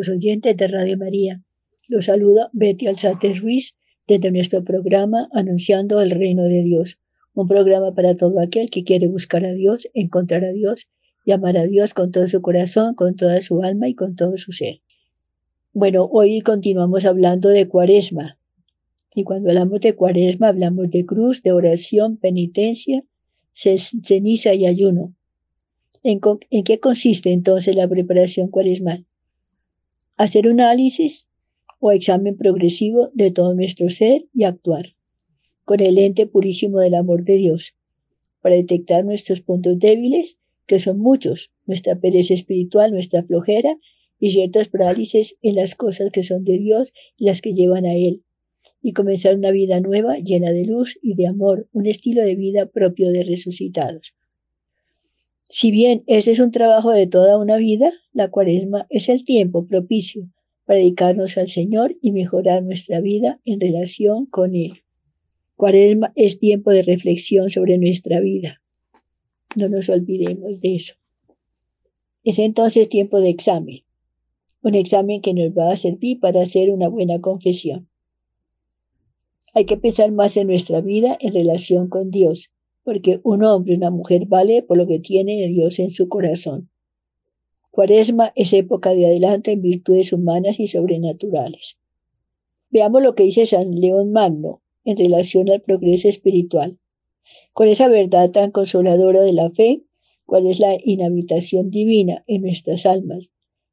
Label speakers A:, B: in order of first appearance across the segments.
A: amigos oyentes de Radio María. Los saluda Betty Alzate Ruiz desde nuestro programa Anunciando el Reino de Dios, un programa para todo aquel que quiere buscar a Dios, encontrar a Dios y amar a Dios con todo su corazón, con toda su alma y con todo su ser. Bueno, hoy continuamos hablando de cuaresma. Y cuando hablamos de cuaresma hablamos de cruz, de oración, penitencia, ceniza y ayuno. ¿En, qué consiste entonces la preparación cuaresmal? Hacer un análisis o examen progresivo de todo nuestro ser y actuar con el ente purísimo del amor de Dios para detectar nuestros puntos débiles, que son muchos, nuestra pereza espiritual, nuestra flojera y ciertos parálisis en las cosas que son de Dios y las que llevan a Él, y comenzar una vida nueva llena de luz y de amor, un estilo de vida propio de resucitados. Si bien este es un trabajo de toda una vida, la cuaresma es el tiempo propicio para dedicarnos al Señor y mejorar nuestra vida en relación con Él. Cuaresma es tiempo de reflexión sobre nuestra vida. No nos olvidemos de eso. Es entonces tiempo de examen, un examen que nos va a servir para hacer una buena confesión. Hay que pensar más en nuestra vida en relación con Dios porque un hombre una mujer vale por lo que tiene de Dios en su corazón. Cuaresma es época de adelanto en virtudes humanas y sobrenaturales. Veamos lo que dice San León Magno en relación al progreso espiritual. Con esa verdad tan consoladora de la fe, cuál es la inhabitación divina en nuestras almas.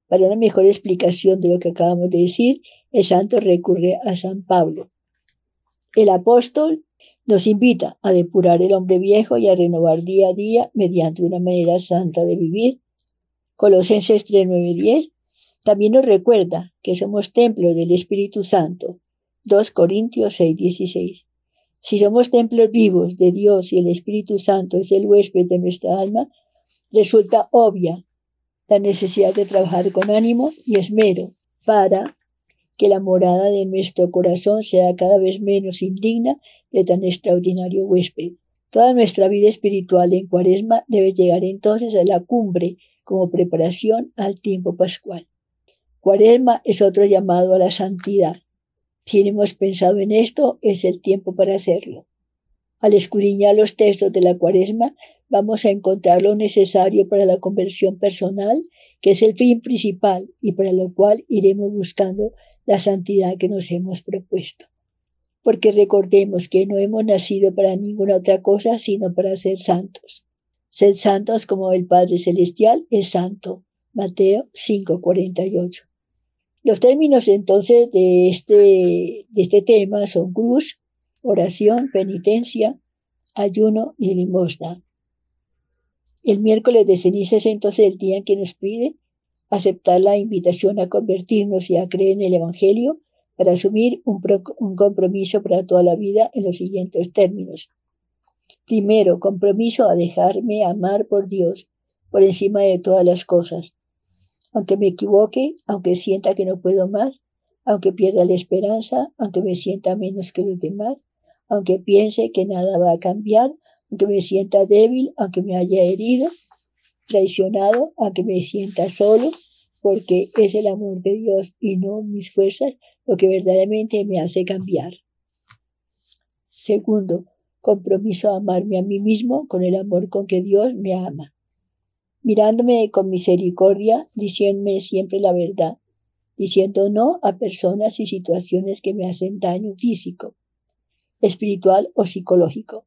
A: Para una mejor explicación de lo que acabamos de decir, el santo recurre a San Pablo. El apóstol nos invita a depurar el hombre viejo y a renovar día a día mediante una manera santa de vivir. Colosenses 3.9.10 también nos recuerda que somos templos del Espíritu Santo. 2 Corintios 6.16. Si somos templos vivos de Dios y el Espíritu Santo es el huésped de nuestra alma, resulta obvia la necesidad de trabajar con ánimo y esmero para que la morada de nuestro corazón sea cada vez menos indigna de tan extraordinario huésped. Toda nuestra vida espiritual en cuaresma debe llegar entonces a la cumbre como preparación al tiempo pascual. Cuaresma es otro llamado a la santidad. Si hemos pensado en esto, es el tiempo para hacerlo. Al escudriñar los textos de la cuaresma, vamos a encontrar lo necesario para la conversión personal, que es el fin principal y para lo cual iremos buscando la santidad que nos hemos propuesto. Porque recordemos que no hemos nacido para ninguna otra cosa sino para ser santos. Ser santos como el Padre Celestial es santo. Mateo 5:48. Los términos entonces de este, de este tema son cruz, oración, penitencia, ayuno y limosna. El miércoles de ceniza es entonces el día en que nos pide aceptar la invitación a convertirnos y a creer en el Evangelio para asumir un, compromiso para toda la vida en los siguientes términos. Primero, compromiso a dejarme amar por Dios por encima de todas las cosas. Aunque me equivoque, aunque sienta que no puedo más, aunque pierda la esperanza, aunque me sienta menos que los demás, aunque piense que nada va a cambiar, aunque me sienta débil, aunque me haya herido, traicionado, aunque me sienta solo, porque es el amor de Dios y no mis fuerzas lo que verdaderamente me hace cambiar. Segundo, compromiso a amarme a mí mismo con el amor con que Dios me ama. Mirándome con misericordia, diciéndome siempre la verdad, diciendo no a personas y situaciones que me hacen daño físico, espiritual o psicológico.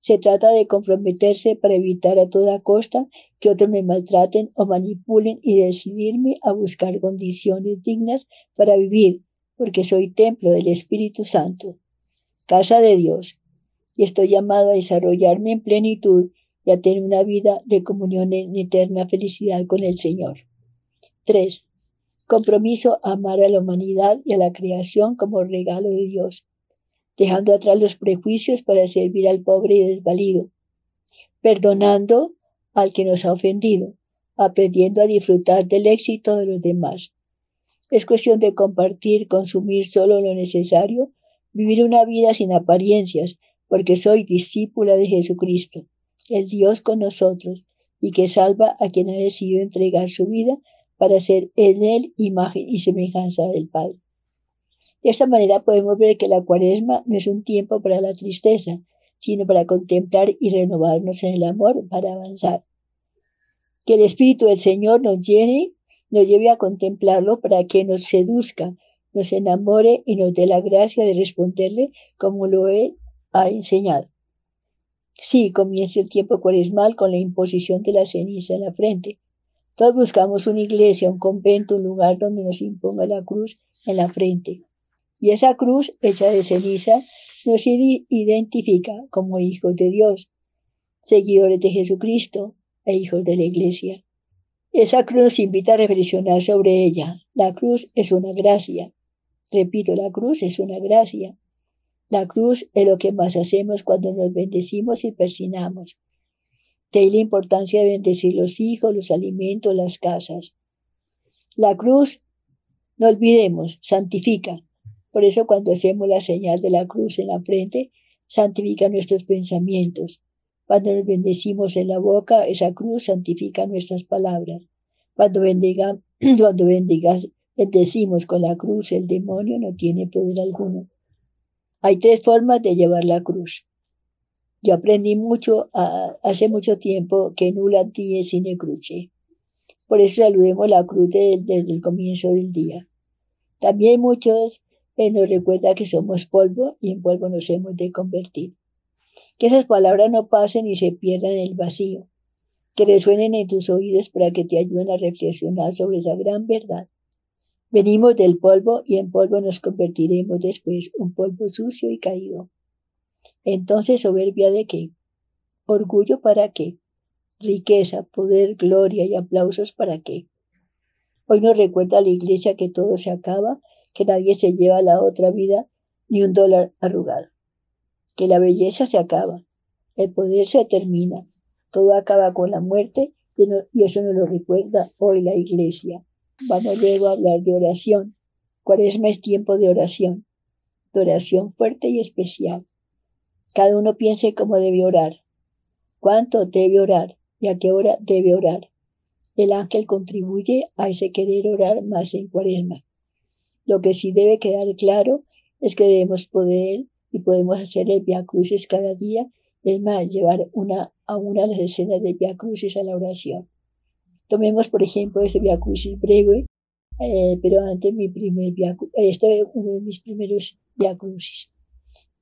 A: Se trata de comprometerse para evitar a toda costa que otros me maltraten o manipulen y decidirme a buscar condiciones dignas para vivir, porque soy templo del Espíritu Santo, casa de Dios, y estoy llamado a desarrollarme en plenitud y a tener una vida de comunión en eterna felicidad con el Señor. 3. Compromiso a amar a la humanidad y a la creación como regalo de Dios dejando atrás los prejuicios para servir al pobre y desvalido, perdonando al que nos ha ofendido, aprendiendo a disfrutar del éxito de los demás. Es cuestión de compartir, consumir solo lo necesario, vivir una vida sin apariencias, porque soy discípula de Jesucristo, el Dios con nosotros, y que salva a quien ha decidido entregar su vida para ser en él imagen y semejanza del Padre. De esta manera podemos ver que la cuaresma no es un tiempo para la tristeza, sino para contemplar y renovarnos en el amor para avanzar. Que el Espíritu del Señor nos llene, nos lleve a contemplarlo para que nos seduzca, nos enamore y nos dé la gracia de responderle como lo Él ha enseñado. Sí, comienza el tiempo cuaresmal con la imposición de la ceniza en la frente. Todos buscamos una iglesia, un convento, un lugar donde nos imponga la cruz en la frente. Y esa cruz hecha de ceniza nos identifica como hijos de Dios, seguidores de Jesucristo e hijos de la iglesia. Esa cruz invita a reflexionar sobre ella. La cruz es una gracia. Repito, la cruz es una gracia. La cruz es lo que más hacemos cuando nos bendecimos y persinamos. De la importancia de bendecir los hijos, los alimentos, las casas. La cruz, no olvidemos, santifica. Por eso cuando hacemos la señal de la cruz en la frente, santifica nuestros pensamientos. Cuando nos bendecimos en la boca, esa cruz santifica nuestras palabras. Cuando, bendiga, cuando bendigas, bendecimos con la cruz, el demonio no tiene poder alguno. Hay tres formas de llevar la cruz. Yo aprendí mucho hace mucho tiempo que nula die sine cruce. Por eso saludemos la cruz desde, el comienzo del día. También muchos eh, nos recuerda que somos polvo y en polvo nos hemos de convertir. Que esas palabras no pasen y se pierdan en el vacío. Que resuenen en tus oídos para que te ayuden a reflexionar sobre esa gran verdad. Venimos del polvo y en polvo nos convertiremos después, un polvo sucio y caído. Entonces, soberbia de qué? Orgullo para qué? Riqueza, poder, gloria y aplausos para qué? Hoy nos recuerda la iglesia que todo se acaba, que nadie se lleva a la otra vida ni un dólar arrugado. Que la belleza se acaba, el poder se termina, todo acaba con la muerte y eso nos lo recuerda hoy la iglesia. Vamos luego a hablar de oración. Cuaresma es tiempo de oración, de oración fuerte y especial. Cada uno piense cómo debe orar, cuánto debe orar y a qué hora debe orar. El ángel contribuye a ese querer orar más en cuaresma. Lo que sí debe quedar claro es que debemos poder y podemos hacer el Via Crucis cada día, es más, llevar una, a una las escenas del Via Crucis a la oración. Tomemos, por ejemplo, este Via Crucis breve, eh, pero antes mi primer Via este es uno de mis primeros Via Crucis.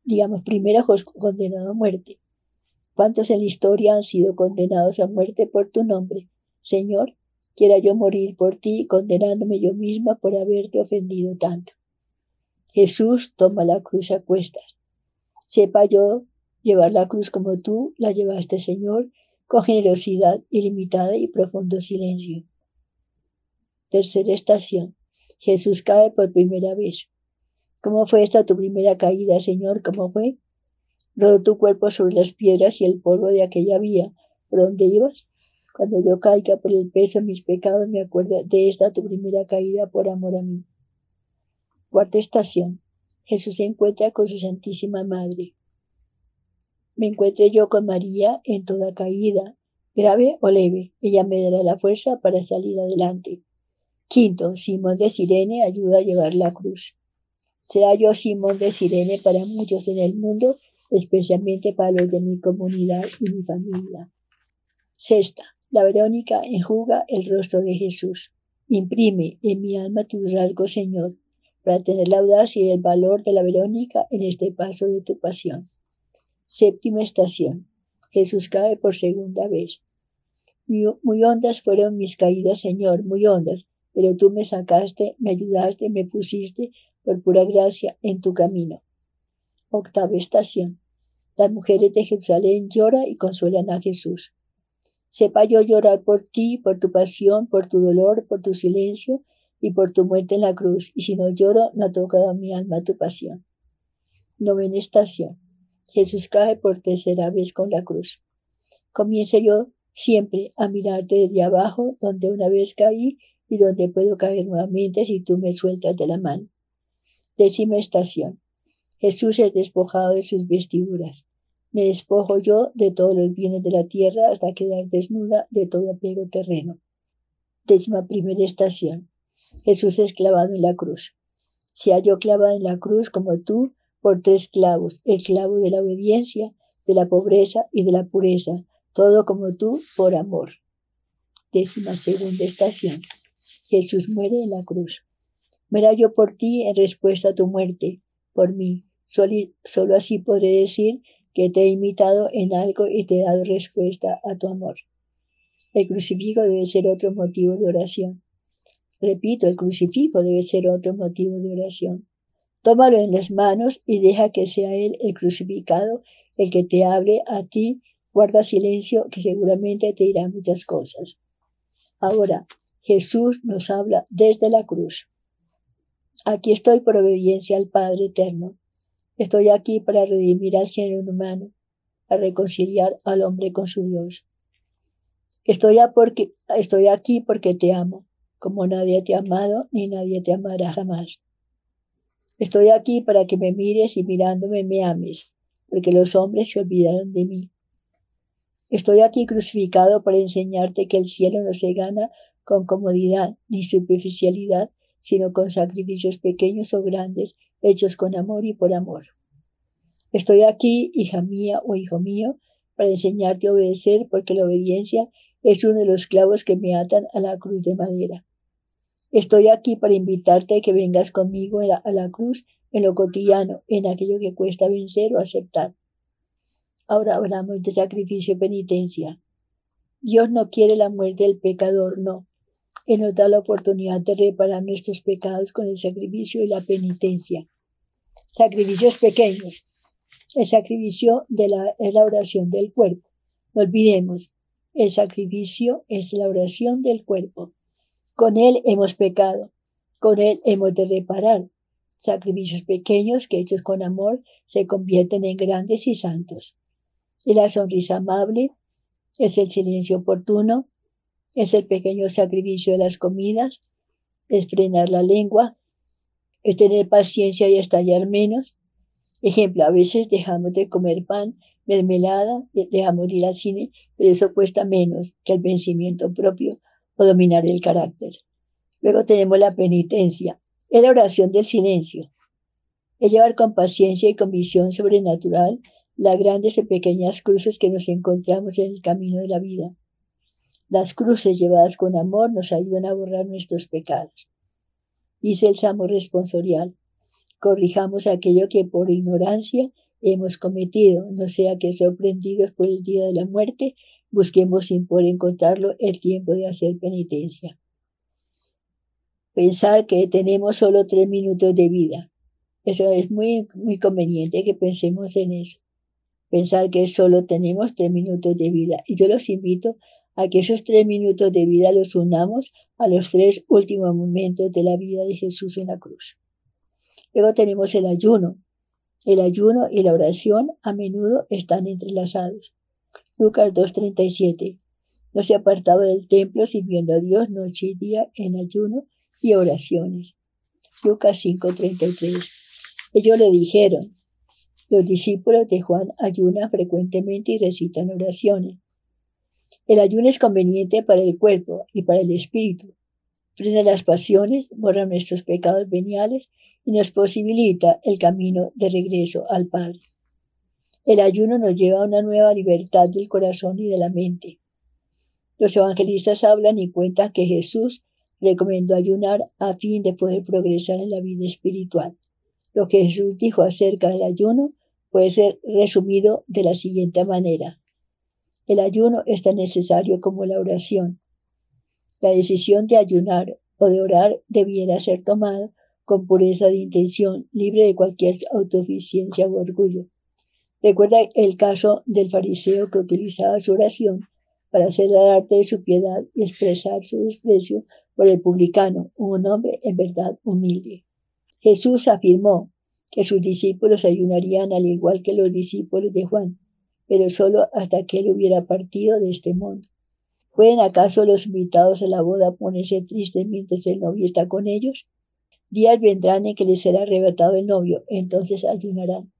A: Digamos, primero condenado a muerte. ¿Cuántos en la historia han sido condenados a muerte por tu nombre? Señor, quiera yo morir por ti, condenándome yo misma por haberte ofendido tanto. Jesús toma la cruz a cuestas. Sepa yo llevar la cruz como tú la llevaste, Señor, con generosidad ilimitada y profundo silencio. Tercera estación. Jesús cae por primera vez. ¿Cómo fue esta tu primera caída, Señor? ¿Cómo fue? Rodó tu cuerpo sobre las piedras y el polvo de aquella vía. ¿Por dónde ibas? Cuando yo caiga por el peso de mis pecados, me acuerdo de esta tu primera caída por amor a mí. Cuarta estación. Jesús se encuentra con su Santísima Madre me encuentre yo con María en toda caída, grave o leve. Ella me dará la fuerza para salir adelante. Quinto, Simón de Sirene ayuda a llevar la cruz. Será yo Simón de Sirene para muchos en el mundo, especialmente para los de mi comunidad y mi familia. Sexta, la Verónica enjuga el rostro de Jesús. Imprime en mi alma tus rasgos, Señor, para tener la audacia y el valor de la Verónica en este paso de tu pasión. Séptima estación. Jesús cae por segunda vez. Muy, hondas fueron mis caídas, Señor, muy hondas, pero tú me sacaste, me ayudaste, me pusiste por pura gracia en tu camino. Octava estación. Las mujeres de Jerusalén lloran y consuelan a Jesús. Sepa yo llorar por ti, por tu pasión, por tu dolor, por tu silencio y por tu muerte en la cruz, y si no lloro, no ha tocado a mi alma tu pasión. Novena estación. Jesús cae por tercera vez con la cruz. Comience yo siempre a mirarte desde abajo, donde una vez caí y donde puedo caer nuevamente si tú me sueltas de la mano. Décima estación. Jesús es despojado de sus vestiduras. Me despojo yo de todos los bienes de la tierra hasta quedar desnuda de todo apego terreno. Décima primera estación. Jesús es clavado en la cruz. Se halló clavado en la cruz como tú por tres clavos, el clavo de la obediencia, de la pobreza y de la pureza, todo como tú por amor. Décima segunda estación. Jesús muere en la cruz. Muera yo por ti en respuesta a tu muerte, por mí. Solo, así podré decir que te he imitado en algo y te he dado respuesta a tu amor. El crucifijo debe ser otro motivo de oración. Repito, el crucifijo debe ser otro motivo de oración. Tómalo en las manos y deja que sea Él el crucificado el que te hable a ti. Guarda silencio que seguramente te dirá muchas cosas. Ahora, Jesús nos habla desde la cruz. Aquí estoy por obediencia al Padre Eterno. Estoy aquí para redimir al género humano, a reconciliar al hombre con su Dios. Estoy, estoy aquí porque te amo, como nadie te ha amado ni nadie te amará jamás. Estoy aquí para que me mires y mirándome me ames, porque los hombres se olvidaron de mí. Estoy aquí crucificado para enseñarte que el cielo no se gana con comodidad ni superficialidad, sino con sacrificios pequeños o grandes, hechos con amor y por amor. Estoy aquí, hija mía o hijo mío, para enseñarte a obedecer, porque la obediencia es uno de los clavos que me atan a la cruz de madera. Estoy aquí para invitarte a que vengas conmigo a la, cruz en lo cotidiano, en aquello que cuesta vencer o aceptar. Ahora hablamos de sacrificio y penitencia. Dios no quiere la muerte del pecador, no. Él nos da la oportunidad de reparar nuestros pecados con el sacrificio y la penitencia. Sacrificios pequeños. El sacrificio de la, es la oración del cuerpo. No olvidemos, el sacrificio es la oración del cuerpo. Con él hemos pecado, con él hemos de reparar. Sacrificios pequeños que hechos con amor se convierten en grandes y santos. Y la sonrisa amable es el silencio oportuno, es el pequeño sacrificio de las comidas, es frenar la lengua, es tener paciencia y estallar menos. Ejemplo, a veces dejamos de comer pan, mermelada, dejamos de ir al cine, pero eso cuesta menos que el vencimiento propio o dominar el carácter. Luego tenemos la penitencia, es la oración del silencio. Es llevar con paciencia y con visión sobrenatural las grandes y pequeñas cruces que nos encontramos en el camino de la vida. Las cruces llevadas con amor nos ayudan a borrar nuestros pecados. Dice el Salmo responsorial, corrijamos aquello que por ignorancia hemos cometido, no sea que sorprendidos por el día de la muerte, busquemos sin poder encontrarlo el tiempo de hacer penitencia. Pensar que tenemos solo tres minutos de vida. Eso es muy, muy conveniente que pensemos en eso. Pensar que solo tenemos tres minutos de vida. Y yo los invito a que esos tres minutos de vida los unamos a los tres últimos momentos de la vida de Jesús en la cruz. Luego tenemos el ayuno. El ayuno y la oración a menudo están entrelazados. Lucas 2.37. No se apartaba del templo sirviendo a Dios noche y día en ayuno y oraciones. Lucas 5.33. Ellos le dijeron, los discípulos de Juan ayunan frecuentemente y recitan oraciones. El ayuno es conveniente para el cuerpo y para el espíritu. Frena las pasiones, borra nuestros pecados veniales y nos posibilita el camino de regreso al Padre. El ayuno nos lleva a una nueva libertad del corazón y de la mente. Los evangelistas hablan y cuentan que Jesús recomendó ayunar a fin de poder progresar en la vida espiritual. Lo que Jesús dijo acerca del ayuno puede ser resumido de la siguiente manera. El ayuno es tan necesario como la oración. La decisión de ayunar o de orar debiera ser tomada con pureza de intención, libre de cualquier autoficiencia o orgullo. Recuerda el caso del fariseo que utilizaba su oración para hacer arte de su piedad y expresar su desprecio por el publicano, un hombre en verdad humilde. Jesús afirmó que sus discípulos ayunarían al igual que los discípulos de Juan, pero solo hasta que él hubiera partido de este mundo. ¿Pueden acaso los invitados a la boda ponerse tristes mientras el novio está con ellos? Días vendrán en que les será arrebatado el novio, entonces ayunarán.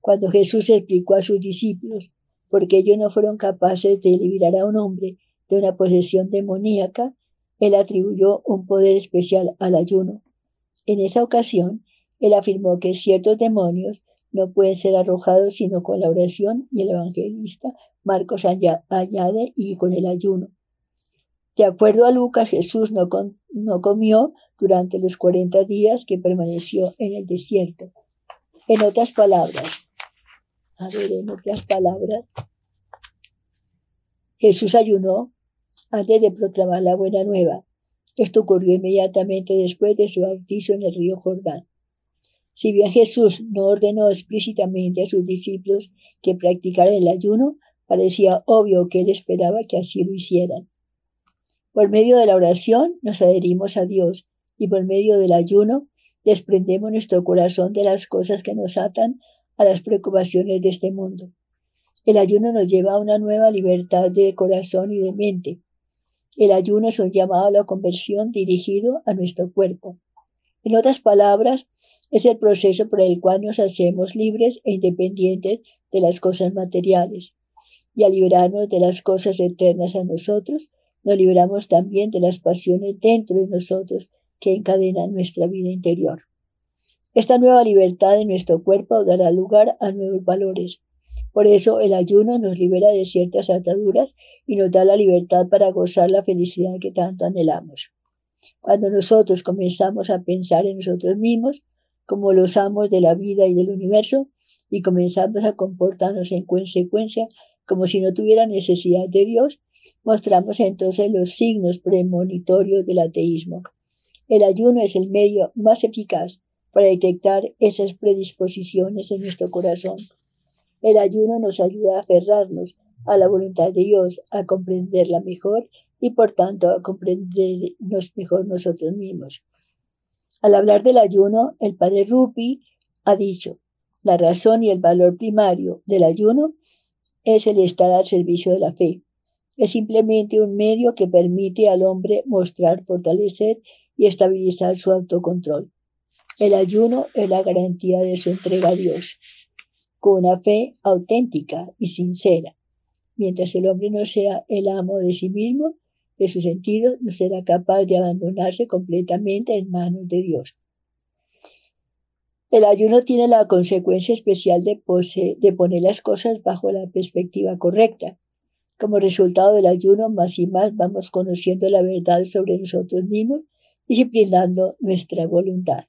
A: Cuando Jesús explicó a sus discípulos por qué ellos no fueron capaces de liberar a un hombre de una posesión demoníaca, Él atribuyó un poder especial al ayuno. En esa ocasión, él afirmó que ciertos demonios no pueden ser arrojados sino con la oración y el evangelista Marcos añade y con el ayuno. De acuerdo a Lucas, Jesús no, no comió durante los 40 días que permaneció en el desierto. En otras palabras, a ver, en otras palabras, Jesús ayunó antes de proclamar la buena nueva. Esto ocurrió inmediatamente después de su bautizo en el río Jordán. Si bien Jesús no ordenó explícitamente a sus discípulos que practicaran el ayuno, parecía obvio que él esperaba que así lo hicieran. Por medio de la oración nos adherimos a Dios y por medio del ayuno desprendemos nuestro corazón de las cosas que nos atan a las preocupaciones de este mundo. El ayuno nos lleva a una nueva libertad de corazón y de mente. El ayuno es un llamado a la conversión dirigido a nuestro cuerpo. En otras palabras, es el proceso por el cual nos hacemos libres e independientes de las cosas materiales. Y al liberarnos de las cosas eternas a nosotros, nos liberamos también de las pasiones dentro de nosotros que encadenan nuestra vida interior. Esta nueva libertad de nuestro cuerpo dará lugar a nuevos valores. Por eso el ayuno nos libera de ciertas ataduras y nos da la libertad para gozar la felicidad que tanto anhelamos. Cuando nosotros comenzamos a pensar en nosotros mismos, como los amos de la vida y del universo, y comenzamos a comportarnos en consecuencia como si no tuviera necesidad de Dios, mostramos entonces los signos premonitorios del ateísmo. El ayuno es el medio más eficaz para detectar esas predisposiciones en nuestro corazón. El ayuno nos ayuda a aferrarnos a la voluntad de Dios, a comprenderla mejor y por tanto a comprendernos mejor nosotros mismos. Al hablar del ayuno, el padre Rupi ha dicho, la razón y el valor primario del ayuno es el estar al servicio de la fe. Es simplemente un medio que permite al hombre mostrar, fortalecer y estabilizar su autocontrol. El ayuno es la garantía de su entrega a Dios, con una fe auténtica y sincera. Mientras el hombre no sea el amo de sí mismo, de su sentido, no será capaz de abandonarse completamente en manos de Dios. El ayuno tiene la consecuencia especial de, de poner las cosas bajo la perspectiva correcta. Como resultado del ayuno, más y más vamos conociendo la verdad sobre nosotros mismos, disciplinando nuestra voluntad.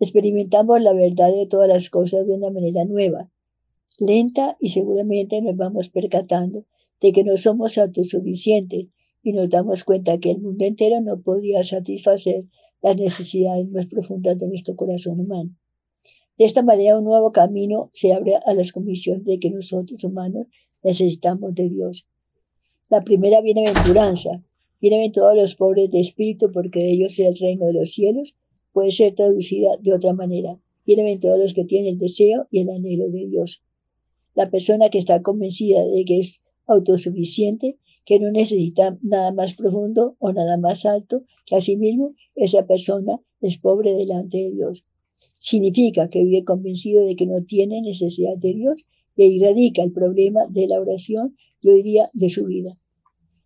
A: Experimentamos la verdad de todas las cosas de una manera nueva, lenta y seguramente nos vamos percatando de que no somos autosuficientes y nos damos cuenta que el mundo entero no podría satisfacer las necesidades más profundas de nuestro corazón humano. De esta manera, un nuevo camino se abre a las convicciones de que nosotros humanos necesitamos de Dios. La primera bienaventuranza, bienaventurados los pobres de espíritu, porque de ellos es el reino de los cielos, puede ser traducida de otra manera. Bienaventurados los que tienen el deseo y el anhelo de Dios. La persona que está convencida de que es autosuficiente que no necesita nada más profundo o nada más alto que a sí mismo, esa persona es pobre delante de Dios. Significa que vive convencido de que no tiene necesidad de Dios y ahí radica el problema de la oración y hoy día de su vida.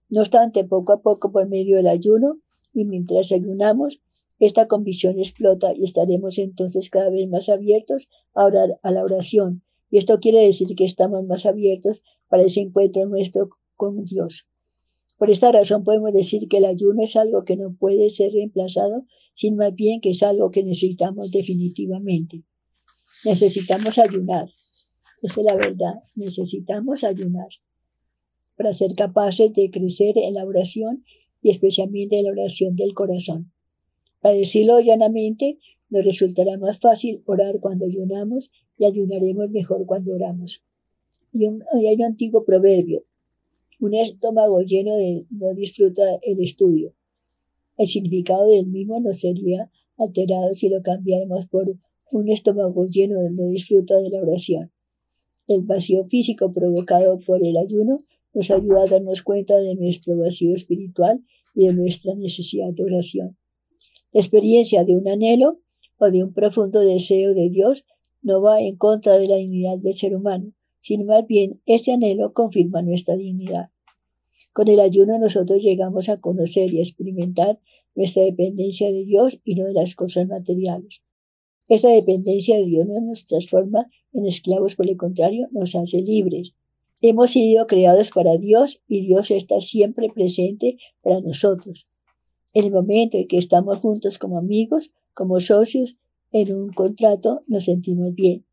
A: No obstante, poco a poco por medio del ayuno y mientras ayunamos, esta convicción explota y estaremos entonces cada vez más abiertos a orar a la oración. Y esto quiere decir que estamos más abiertos para ese encuentro nuestro con Dios. Por esta razón podemos decir que el ayuno es algo que no puede ser reemplazado, sino más bien que es algo que necesitamos definitivamente. Necesitamos ayunar. Esa es la verdad. Necesitamos ayunar para ser capaces de crecer en la oración y especialmente en la oración del corazón. Para decirlo llanamente, nos resultará más fácil orar cuando ayunamos y ayunaremos mejor cuando oramos. Y hay un antiguo proverbio un estómago lleno de no disfruta el estudio. El significado del mismo no sería alterado si lo cambiáramos por un estómago lleno de no disfruta de la oración. El vacío físico provocado por el ayuno nos ayuda a darnos cuenta de nuestro vacío espiritual y de nuestra necesidad de oración. La experiencia de un anhelo o de un profundo deseo de Dios no va en contra de la dignidad del ser humano, sino más bien este anhelo confirma nuestra dignidad. Con el ayuno nosotros llegamos a conocer y experimentar nuestra dependencia de Dios y no de las cosas materiales. Esta dependencia de Dios no nos transforma en esclavos, por el contrario, nos hace libres. Hemos sido creados para Dios y Dios está siempre presente para nosotros. En el momento en que estamos juntos como amigos, como socios, en un contrato, nos sentimos bien.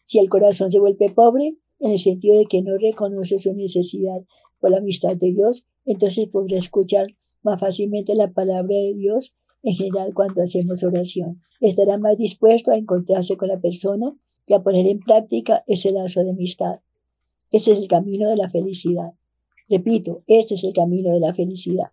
A: Si el corazón se vuelve pobre, en el sentido de que no reconoce su necesidad por la amistad de Dios, entonces podrá escuchar más fácilmente la palabra de Dios en general cuando hacemos oración. Estará más dispuesto a encontrarse con la persona y a poner en práctica ese lazo de amistad. Ese es el camino de la felicidad. Repito, este es el camino de la felicidad.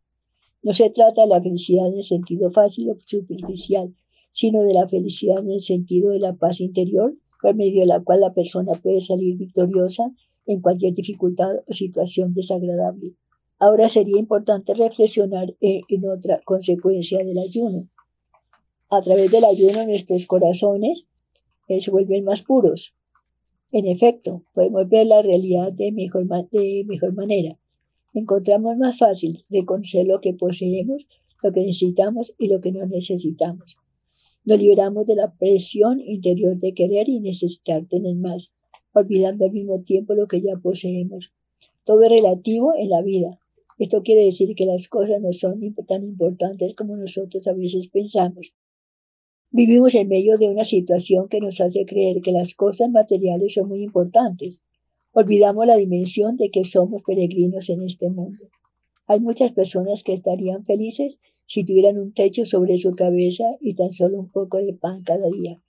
A: No se trata de la felicidad en el sentido fácil o superficial, sino de la felicidad en el sentido de la paz interior, por medio de la cual la persona puede salir victoriosa en cualquier dificultad o situación desagradable. Ahora sería importante reflexionar en, otra consecuencia del ayuno. A través del ayuno nuestros corazones eh, se vuelven más puros. En efecto, podemos ver la realidad de mejor, de mejor manera. Encontramos más fácil reconocer lo que poseemos, lo que necesitamos y lo que no necesitamos. Nos liberamos de la presión interior de querer y necesitar tener más, olvidando al mismo tiempo lo que ya poseemos. Todo es relativo en la vida. Esto quiere decir que las cosas no son tan importantes como nosotros a veces pensamos. Vivimos en medio de una situación que nos hace creer que las cosas materiales son muy importantes. Olvidamos la dimensión de que somos peregrinos en este mundo. Hay muchas personas que estarían felices si tuvieran un techo sobre su cabeza y tan solo un poco de pan cada día.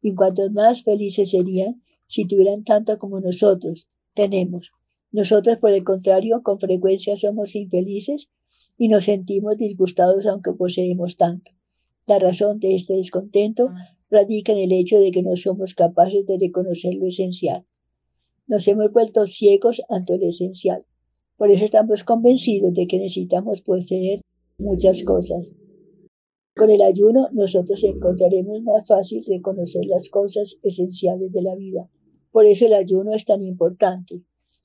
A: Y cuantos más felices serían si tuvieran tanto como nosotros tenemos. Nosotros, por el contrario, con frecuencia somos infelices y nos sentimos disgustados aunque poseemos tanto. La razón de este descontento radica en el hecho de que no somos capaces de reconocer lo esencial. Nos hemos vuelto ciegos ante lo esencial. Por eso estamos convencidos de que necesitamos poseer muchas cosas. Con el ayuno nosotros encontraremos más fácil reconocer las cosas esenciales de la vida. Por eso el ayuno es tan importante.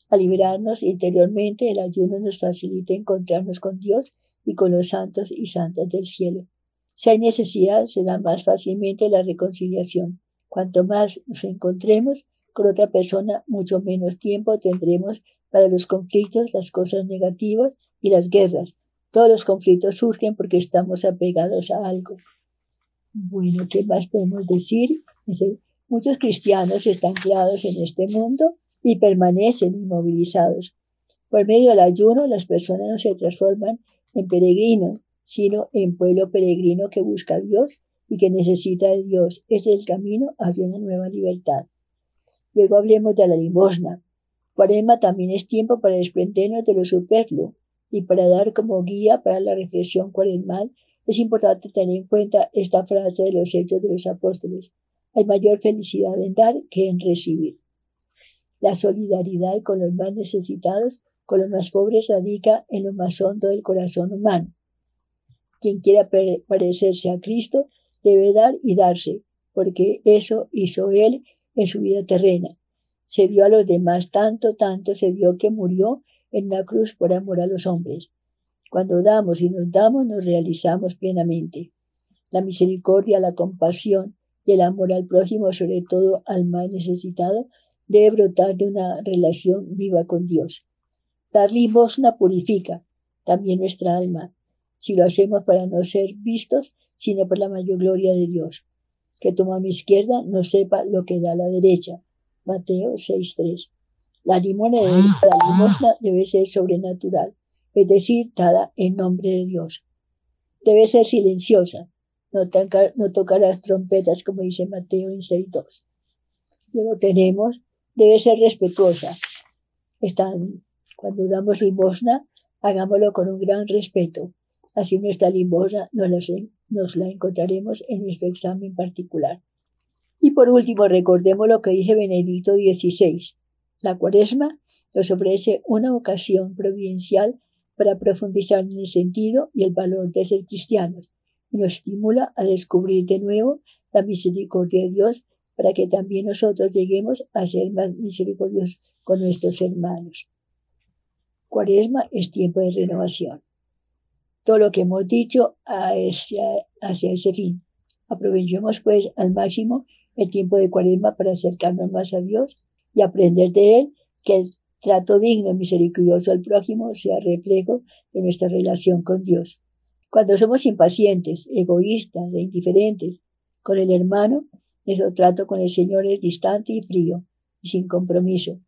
A: Al liberarnos interiormente, el ayuno nos facilita encontrarnos con Dios y con los santos y santas del cielo. Si hay necesidad, se da más fácilmente la reconciliación. Cuanto más nos encontremos con otra persona, mucho menos tiempo tendremos para los conflictos, las cosas negativas y las guerras. Todos los conflictos surgen porque estamos apegados a algo. Bueno, ¿qué más podemos decir? Muchos cristianos están anclados en este mundo y permanecen inmovilizados. Por medio del ayuno, las personas no se transforman en peregrinos, sino en pueblo peregrino que busca a Dios y que necesita de Dios. Ese es el camino hacia una nueva libertad. Luego hablemos de la limosna. Cuaresma también es tiempo para desprendernos de lo superfluo y para dar como guía para la reflexión cuaresmal es importante tener en cuenta esta frase de los hechos de los apóstoles. Hay mayor felicidad en dar que en recibir. La solidaridad con los más necesitados, con los más pobres, radica en lo más hondo del corazón humano. Quien quiera parecerse a Cristo debe dar y darse, porque eso hizo Él en su vida terrena. Se dio a los demás tanto, tanto se dio que murió en la cruz por amor a los hombres. Cuando damos y nos damos, nos realizamos plenamente. La misericordia, la compasión y el amor al prójimo, sobre todo al más necesitado, debe brotar de una relación viva con Dios. Dar limosna purifica también nuestra alma, si lo hacemos para no ser vistos, sino por la mayor gloria de Dios. Que tu mano izquierda no sepa lo que da la derecha. Mateo 6.3. La, limosna debe, la limosna debe ser sobrenatural, es decir, dada en nombre de Dios. Debe ser silenciosa, no, tocar, no tocar las trompetas como dice Mateo en 6.2. Luego tenemos, debe ser respetuosa. Están, cuando damos limosna, hagámoslo con un gran respeto, Así nuestra limosna nos, la encontraremos en nuestro examen particular. Y por último, recordemos lo que dice Benedicto XVI. La cuaresma nos ofrece una ocasión providencial para profundizar en el sentido y el valor de ser cristianos y nos estimula a descubrir de nuevo la misericordia de Dios para que también nosotros lleguemos a ser más misericordiosos con nuestros hermanos. Cuaresma es tiempo de renovación. Todo lo que hemos dicho hacia, hacia ese fin. Aprovechemos pues al máximo el tiempo de Cuaresma para acercarnos más a Dios y aprender de Él que el trato digno y misericordioso al prójimo sea reflejo de nuestra relación con Dios. Cuando somos impacientes, egoístas e indiferentes con el hermano, nuestro trato con el Señor es distante y frío y sin compromiso,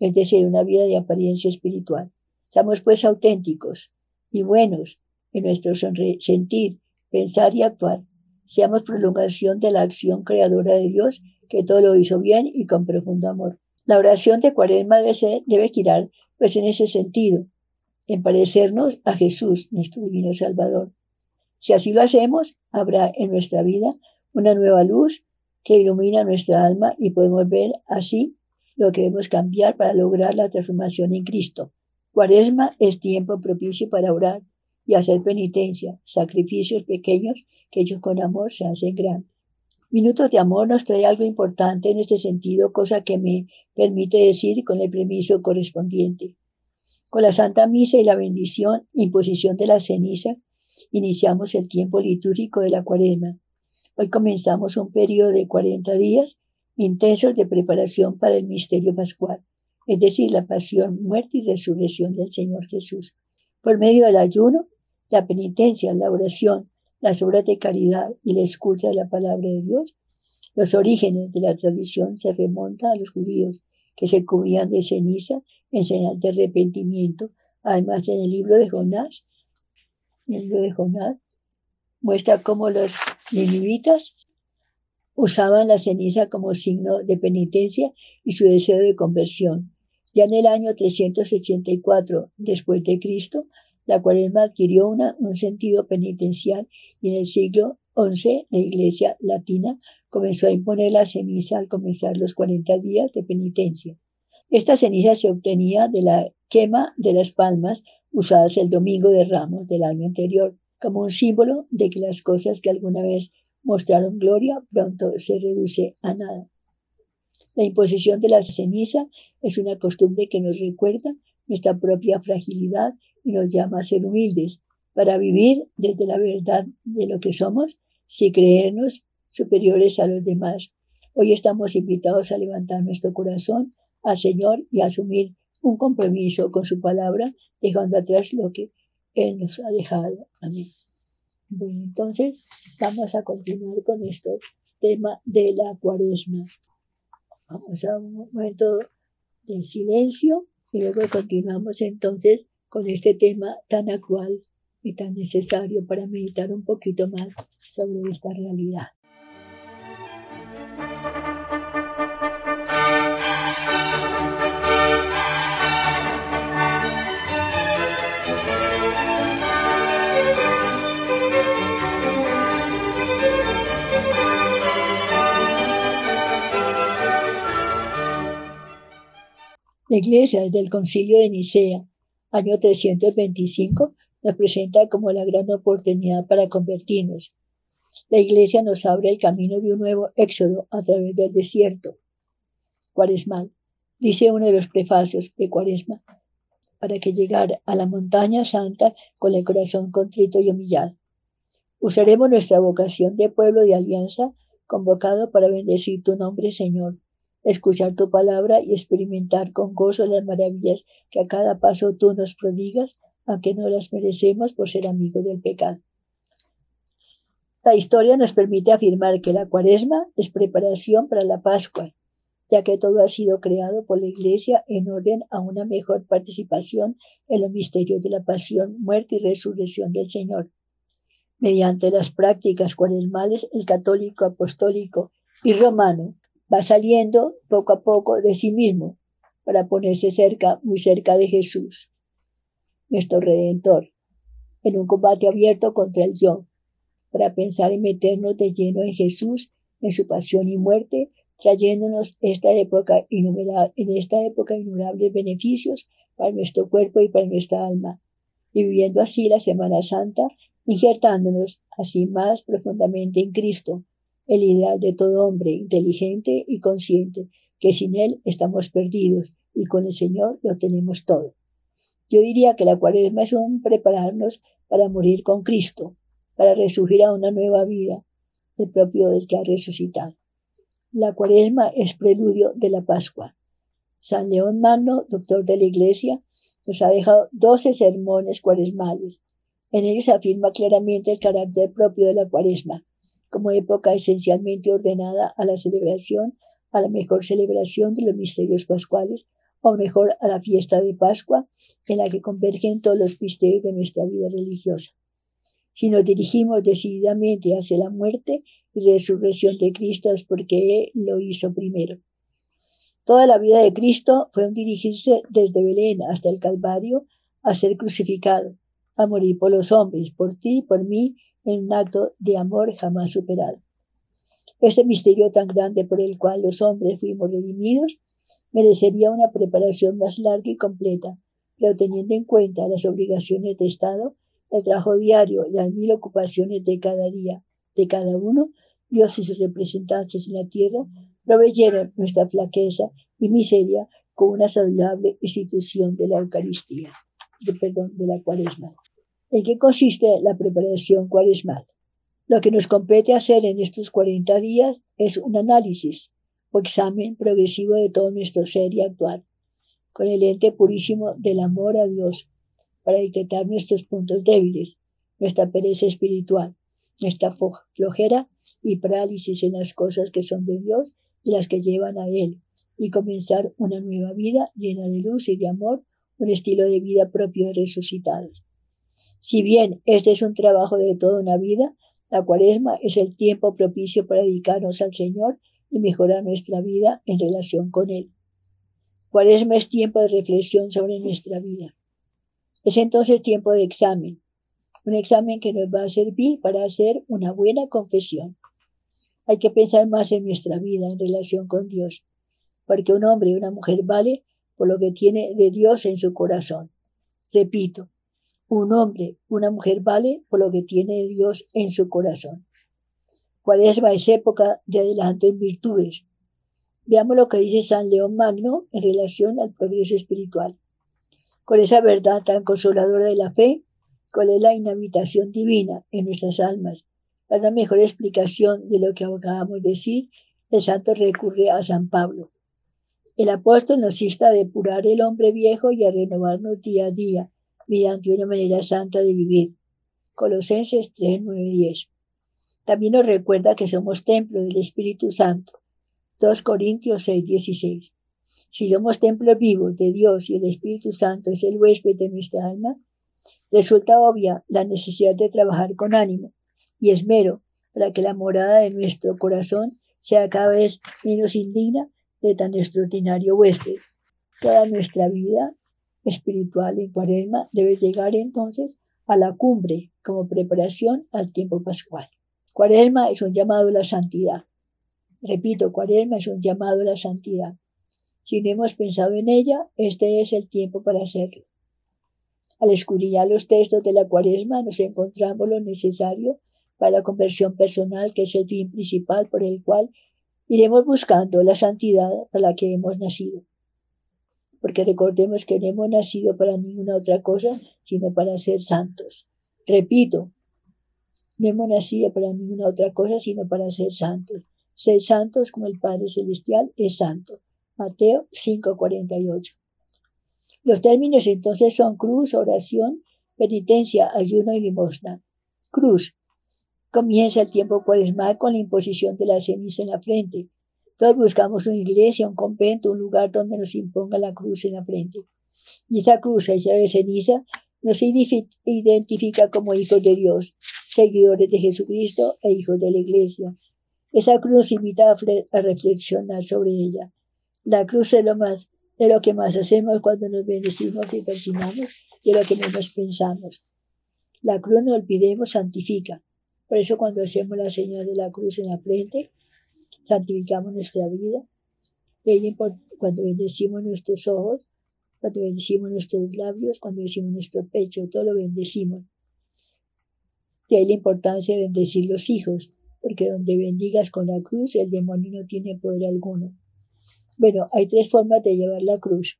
A: es decir, una vida de apariencia espiritual. Seamos pues auténticos y buenos en nuestro sentir, pensar y actuar. Seamos prolongación de la acción creadora de Dios que todo lo hizo bien y con profundo amor. La oración de Cuaresma debe, girar pues en ese sentido, en parecernos a Jesús, nuestro divino Salvador. Si así lo hacemos, habrá en nuestra vida una nueva luz que ilumina nuestra alma y podemos ver así lo que debemos cambiar para lograr la transformación en Cristo. Cuaresma es tiempo propicio para orar y hacer penitencia, sacrificios pequeños que ellos con amor se hacen grandes. Minutos de Amor nos trae algo importante en este sentido, cosa que me permite decir con el permiso correspondiente. Con la Santa Misa y la bendición, imposición de la ceniza, iniciamos el tiempo litúrgico de la cuaresma. Hoy comenzamos un periodo de 40 días intensos de preparación para el misterio pascual, es decir, la pasión, muerte y resurrección del Señor Jesús. Por medio del ayuno, la penitencia, la oración, las obras de caridad y la escucha de la palabra de Dios, los orígenes de la tradición se remontan a los judíos que se cubrían de ceniza en señal de arrepentimiento. Además, en el libro de Jonás, el libro de Jonás muestra cómo los ninivitas usaban la ceniza como signo de penitencia y su deseo de conversión. Ya en el año 384 después de Cristo, la cuaresma adquirió un sentido penitencial y en el siglo XI la Iglesia latina comenzó a imponer la ceniza al comenzar los 40 días de penitencia. Esta ceniza se obtenía de la quema de las palmas usadas el domingo de Ramos del año anterior, como un símbolo de que las cosas que alguna vez mostraron gloria pronto se reduce a nada. La imposición de la ceniza es una costumbre que nos recuerda nuestra propia fragilidad y nos llama a ser humildes para vivir desde la verdad de lo que somos sin creernos superiores a los demás. Hoy estamos invitados a levantar nuestro corazón al Señor y a asumir un compromiso con su palabra, dejando atrás lo que Él nos ha dejado. Amén. Bueno, entonces vamos a continuar con este tema de la cuaresma. Vamos a un momento de silencio y luego continuamos entonces con este tema tan actual y tan necesario para meditar un poquito más sobre esta realidad. La Iglesia desde el Concilio de Nicea año 325, nos presenta como la gran oportunidad para convertirnos. La Iglesia nos abre el camino de un nuevo éxodo a través del desierto. Cuaresmal, dice uno de los prefacios de Cuaresma, para que llegar a la montaña santa con el corazón contrito y humillado. Usaremos nuestra vocación de pueblo de alianza convocado para bendecir tu nombre, Señor, escuchar tu palabra y experimentar con gozo las maravillas que a cada paso tú nos prodigas, aunque no las merecemos por ser amigos del pecado. La historia nos permite afirmar que la cuaresma es preparación para la Pascua, ya que todo ha sido creado por la Iglesia en orden a una mejor participación en los misterios de la pasión, muerte y resurrección del Señor. Mediante las prácticas cuaresmales, el católico apostólico y romano va saliendo poco a poco de sí mismo para ponerse cerca, muy cerca de Jesús, nuestro Redentor, en un combate abierto contra el yo, para pensar y meternos de lleno en Jesús, en su pasión y muerte, trayéndonos esta época en esta época innumerables beneficios para nuestro cuerpo y para nuestra alma, y viviendo así la Semana Santa, injertándonos así más profundamente en Cristo, el ideal de todo hombre inteligente y consciente, que sin él estamos perdidos y con el Señor lo tenemos todo. Yo diría que la cuaresma es un prepararnos para morir con Cristo, para resurgir a una nueva vida, el propio del que ha resucitado. La cuaresma es preludio de la Pascua. San León Magno, doctor de la Iglesia, nos ha dejado doce sermones cuaresmales. En ellos afirma claramente el carácter propio de la cuaresma, como época esencialmente ordenada a la celebración, a la mejor celebración de los misterios pascuales, o mejor a la fiesta de Pascua, en la que convergen todos los misterios de nuestra vida religiosa. Si nos dirigimos decididamente hacia la muerte y resurrección de Cristo es porque Él lo hizo primero. Toda la vida de Cristo fue un dirigirse desde Belén hasta el Calvario a ser crucificado, a morir por los hombres, por ti y por mí, en un acto de amor jamás superado. Este misterio tan grande por el cual los hombres fuimos redimidos merecería una preparación más larga y completa, pero teniendo en cuenta las obligaciones de Estado, el trabajo diario y las mil ocupaciones de cada día de cada uno, Dios y sus representantes en la tierra proveyeron nuestra flaqueza y miseria con una saludable institución de la Eucaristía, de, perdón, de la cuaresma. ¿En qué consiste la preparación cuaresmal? Lo que nos compete hacer en estos 40 días es un análisis o examen progresivo de todo nuestro ser y actuar, con el ente purísimo del amor a Dios, para detectar nuestros puntos débiles, nuestra pereza espiritual, nuestra flojera y parálisis en las cosas que son de Dios y las que llevan a Él, y comenzar una nueva vida llena de luz y de amor, un estilo de vida propio de resucitados. Si bien este es un trabajo de toda una vida, la cuaresma es el tiempo propicio para dedicarnos al Señor y mejorar nuestra vida en relación con Él. Cuaresma es tiempo de reflexión sobre nuestra vida. Es entonces tiempo de examen, un examen que nos va a servir para hacer una buena confesión. Hay que pensar más en nuestra vida en relación con Dios, porque un hombre y una mujer vale por lo que tiene de Dios en su corazón. Repito, un hombre, una mujer vale por lo que tiene Dios en su corazón. Cuaresma es época de adelanto en virtudes. Veamos lo que dice San León Magno en relación al progreso espiritual. Con esa verdad tan consoladora de la fe, cuál es la inhabitación divina en nuestras almas. Para una mejor explicación de lo que acabamos de decir, el santo recurre a San Pablo. El apóstol nos insta a depurar el hombre viejo y a renovarnos día a día mediante una manera santa de vivir. Colosenses 3, 9, 10. También nos recuerda que somos templo del Espíritu Santo. 2 Corintios 6, 16. Si somos templos vivos de Dios y el Espíritu Santo es el huésped de nuestra alma, resulta obvia la necesidad de trabajar con ánimo y esmero para que la morada de nuestro corazón sea cada vez menos indigna de tan extraordinario huésped. Toda nuestra vida espiritual en cuaresma debe llegar entonces a la cumbre como preparación al tiempo pascual. Cuaresma es un llamado a la santidad. Repito, cuaresma es un llamado a la santidad. Si no hemos pensado en ella, este es el tiempo para hacerlo. Al escudriñar los textos de la cuaresma nos encontramos lo necesario para la conversión personal, que es el fin principal por el cual iremos buscando la santidad para la que hemos nacido. Porque recordemos que no hemos nacido para ninguna otra cosa, sino para ser santos. Repito, no hemos nacido para ninguna otra cosa, sino para ser santos. Ser santos como el Padre Celestial es santo. Mateo 5:48. Los términos entonces son cruz, oración, penitencia, ayuno y limosna. Cruz. Comienza el tiempo cuaresmal con la imposición de la ceniza en la frente. Todos buscamos una iglesia, un convento, un lugar donde nos imponga la cruz en la frente. Y esa cruz hecha de ceniza nos identifica como hijos de Dios, seguidores de Jesucristo e hijos de la Iglesia. Esa cruz nos invita a, reflexionar sobre ella. La cruz es lo más, de lo que más hacemos cuando nos bendecimos y persinamos de lo que menos pensamos. La cruz, no olvidemos, santifica. Por eso cuando hacemos la señal de la cruz en la frente, santificamos nuestra vida. cuando bendecimos nuestros ojos, cuando bendecimos nuestros labios, cuando bendecimos nuestro pecho, todo lo bendecimos. De ahí la importancia de bendecir los hijos, porque donde bendigas con la cruz, el demonio no tiene poder alguno. Bueno, hay tres formas de llevar la cruz.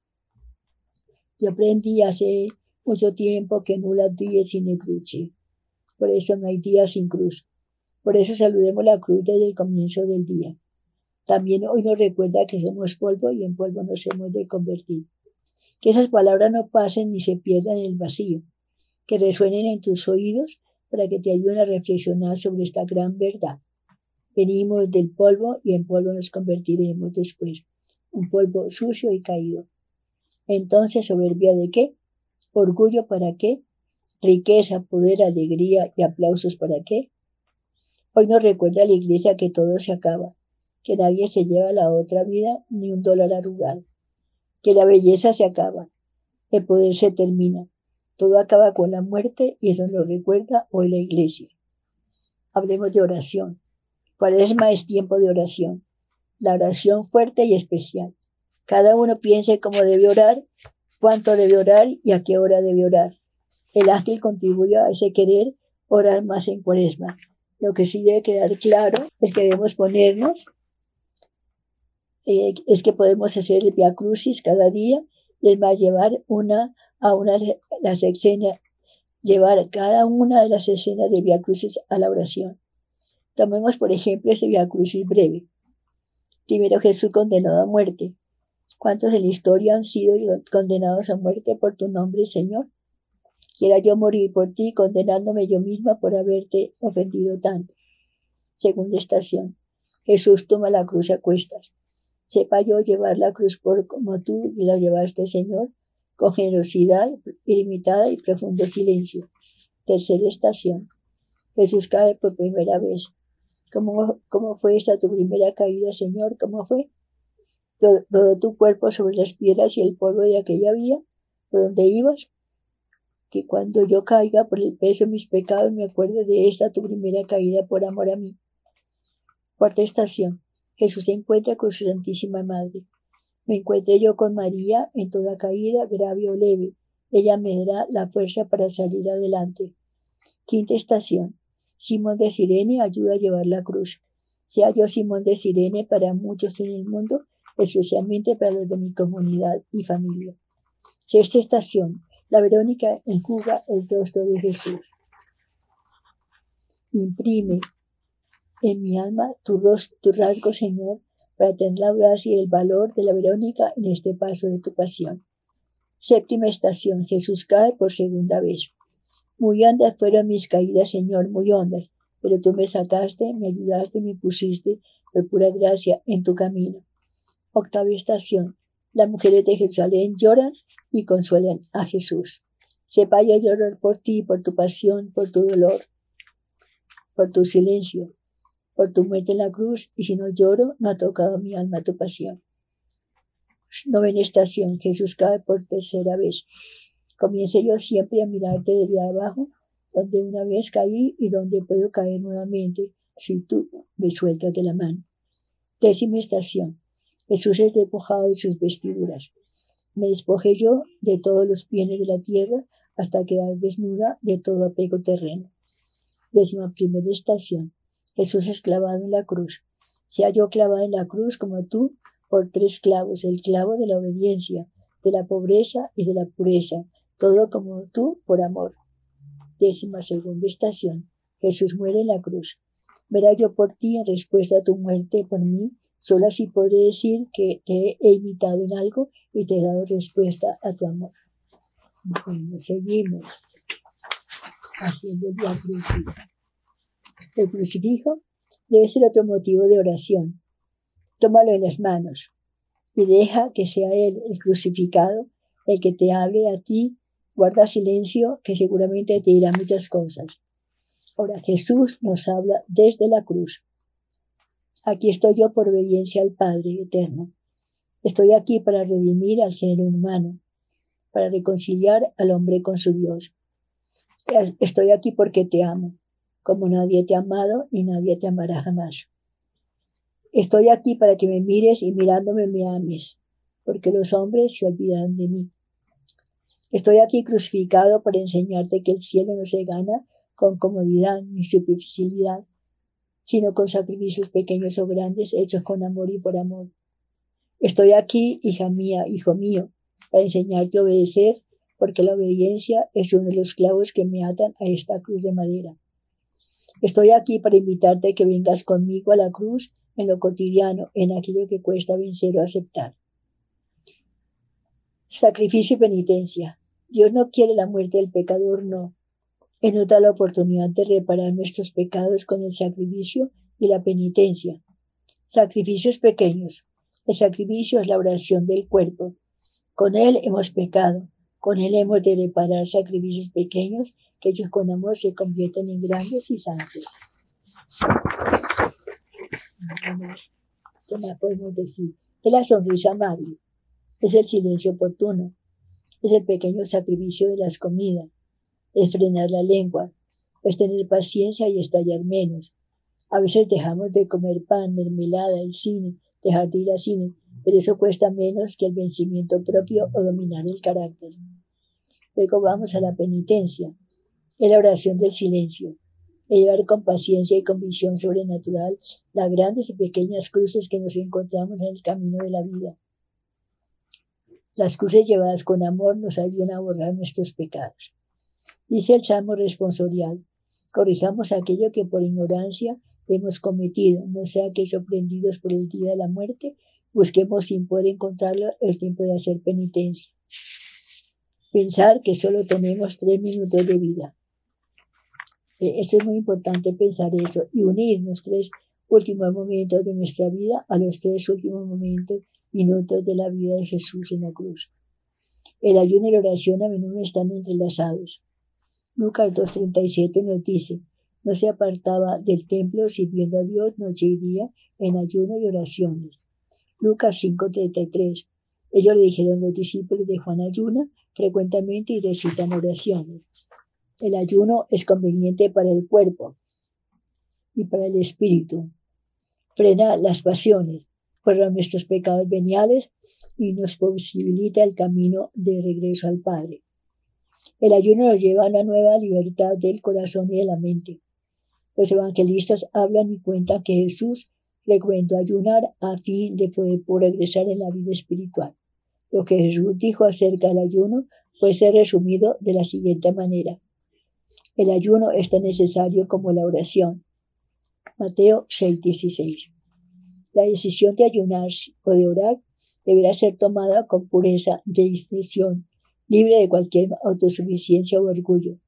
A: Yo aprendí hace mucho tiempo que nula día sin cruce. Por eso no hay día sin cruz. Por eso saludemos la cruz desde el comienzo del día. También hoy nos recuerda que somos polvo y en polvo nos hemos de convertir. Que esas palabras no pasen ni se pierdan en el vacío, que resuenen en tus oídos para que te ayuden a reflexionar sobre esta gran verdad. Venimos del polvo y en polvo nos convertiremos después. Un polvo sucio y caído. Entonces, soberbia de qué? Orgullo para qué? Riqueza, poder, alegría y aplausos para qué? Hoy nos recuerda la iglesia que todo se acaba, que nadie se lleva la otra vida ni un dólar arrugado, que la belleza se acaba, el poder se termina, todo acaba con la muerte y eso nos recuerda hoy la iglesia. Hablemos de oración. Cuaresma es tiempo de oración, la oración fuerte y especial. Cada uno piense cómo debe orar, cuánto debe orar y a qué hora debe orar. El ángel contribuye a ese querer orar más en cuaresma. Lo que sí debe quedar claro es que debemos ponernos, eh, es que podemos hacer el Via Crucis cada día y es más llevar una a una las escenas, llevar cada una de las escenas de Via Crucis a la oración. Tomemos, por ejemplo, este Via Crucis breve. Primero Jesús condenado a muerte. ¿Cuántos de la historia han sido condenados a muerte por tu nombre, Señor? Quiera yo morir por ti, condenándome yo misma por haberte ofendido tanto. Segunda estación. Jesús toma la cruz a cuestas. Sepa yo llevar la cruz por como tú la llevaste, Señor, con generosidad ilimitada y profundo silencio. Tercera estación. Jesús cae por primera vez. ¿Cómo, cómo fue esta tu primera caída, Señor? ¿Cómo fue? Rodó tu cuerpo sobre las piedras y el polvo de aquella vía por donde ibas que cuando yo caiga por el peso de mis pecados me acuerde de esta tu primera caída por amor a mí. Cuarta estación. Jesús se encuentra con su Santísima Madre. Me encuentre yo con María en toda caída, grave o leve. Ella me dará la fuerza para salir adelante. Quinta estación. Simón de Sirene ayuda a llevar la cruz. Sea yo Simón de Sirene para muchos en el mundo, especialmente para los de mi comunidad y familia. Sexta estación. La Verónica enjuga el rostro de Jesús. Imprime en mi alma tu, rostro, rasgo, Señor, para tener la audacia y el valor de la Verónica en este paso de tu pasión. Séptima estación. Jesús cae por segunda vez. Muy hondas fueron mis caídas, Señor, muy hondas, pero tú me sacaste, me ayudaste me pusiste por pura gracia en tu camino. Octava estación. Las mujeres de Jerusalén lloran y consuelan a Jesús. Sepa yo llorar por ti, por tu pasión, por tu dolor, por tu silencio, por tu muerte en la cruz, y si no lloro, no ha tocado mi alma tu pasión. Novena estación, Jesús cae por tercera vez. Comience yo siempre a mirarte desde abajo, donde una vez caí y donde puedo caer nuevamente si tú me sueltas de la mano. Décima estación, Jesús es despojado de sus vestiduras. Me despojé yo de todos los bienes de la tierra hasta quedar desnuda de todo apego terreno. Décima primera estación. Jesús es clavado en la cruz. Sea yo clavada en la cruz como tú por tres clavos, el clavo de la obediencia, de la pobreza y de la pureza, todo como tú por amor. Décima segunda estación. Jesús muere en la cruz. Verá yo por ti en respuesta a tu muerte por mí Solo así podré decir que te he imitado en algo y te he dado respuesta a tu amor. Bueno, seguimos haciendo el crucifijo. El crucifijo debe ser otro motivo de oración. Tómalo en las manos y deja que sea Él, el crucificado, el que te hable a ti. Guarda silencio, que seguramente te dirá muchas cosas. Ahora Jesús nos habla desde la cruz. Aquí estoy yo por obediencia al Padre eterno. Estoy aquí para redimir al género humano, para reconciliar al hombre con su Dios. Estoy aquí porque te amo, como nadie te ha amado y nadie te amará jamás. Estoy aquí para que me mires y mirándome me ames, porque los hombres se olvidan de mí. Estoy aquí crucificado para enseñarte que el cielo no se gana con comodidad ni superficialidad, sino con sacrificios pequeños o grandes hechos con amor y por amor. Estoy aquí, hija mía, hijo mío, para enseñarte a obedecer porque la obediencia es uno de los clavos que me atan a esta cruz de madera. Estoy aquí para invitarte a que vengas conmigo a la cruz en lo cotidiano, en aquello que cuesta vencer o aceptar. Sacrificio y penitencia. Dios no quiere la muerte del pecador, no. Él nos la oportunidad de reparar nuestros pecados con el sacrificio y la penitencia. Sacrificios pequeños. El sacrificio es la oración del cuerpo. Con él hemos pecado. Con él hemos de reparar sacrificios pequeños que ellos con amor se convierten en grandes y santos. ¿Qué más podemos decir? Es la sonrisa amable, es el silencio oportuno, es el pequeño sacrificio de las comidas, es frenar la lengua, es tener paciencia y estallar menos. A veces dejamos de comer pan, mermelada, el cine, dejar de ir al cine, pero eso cuesta menos que el vencimiento propio o dominar el carácter. Luego vamos a la penitencia, es la oración del silencio, llevar con paciencia y con visión sobrenatural las grandes y pequeñas cruces que nos encontramos en el camino de la vida. Las cruces llevadas con amor nos ayudan a borrar nuestros pecados. Dice el Salmo responsorial, corrijamos aquello que por ignorancia hemos cometido, no sea que sorprendidos por el día de la muerte, busquemos sin poder encontrarlo el tiempo de hacer penitencia. Pensar que solo tenemos tres minutos de vida. E, eso es muy importante pensar eso y unir los tres últimos momentos de nuestra vida a los tres últimos momentos, minutos de la vida de Jesús en la cruz. El ayuno y la oración a menudo están entrelazados. Lucas 2.37 nos dice, no se apartaba del templo sirviendo a Dios noche y día en ayuno y oraciones. Lucas 5.33. Ellos le dijeron los discípulos de Juan ayuna frecuentemente y recitan oraciones. El ayuno es conveniente para el cuerpo y para el espíritu. Frena las pasiones, borra nuestros pecados veniales y nos posibilita el camino de regreso al Padre. El ayuno nos lleva a una nueva libertad del corazón y de la mente. Los evangelistas hablan y cuentan que Jesús recomendó ayunar a fin de poder progresar en la vida espiritual. Lo que Jesús dijo acerca del ayuno puede ser resumido de la siguiente manera. El ayuno es tan necesario como la oración. Mateo 6:16. La decisión de ayunar o de orar deberá ser tomada con pureza de discreción libre de cualquier autosuficiencia o orgullo.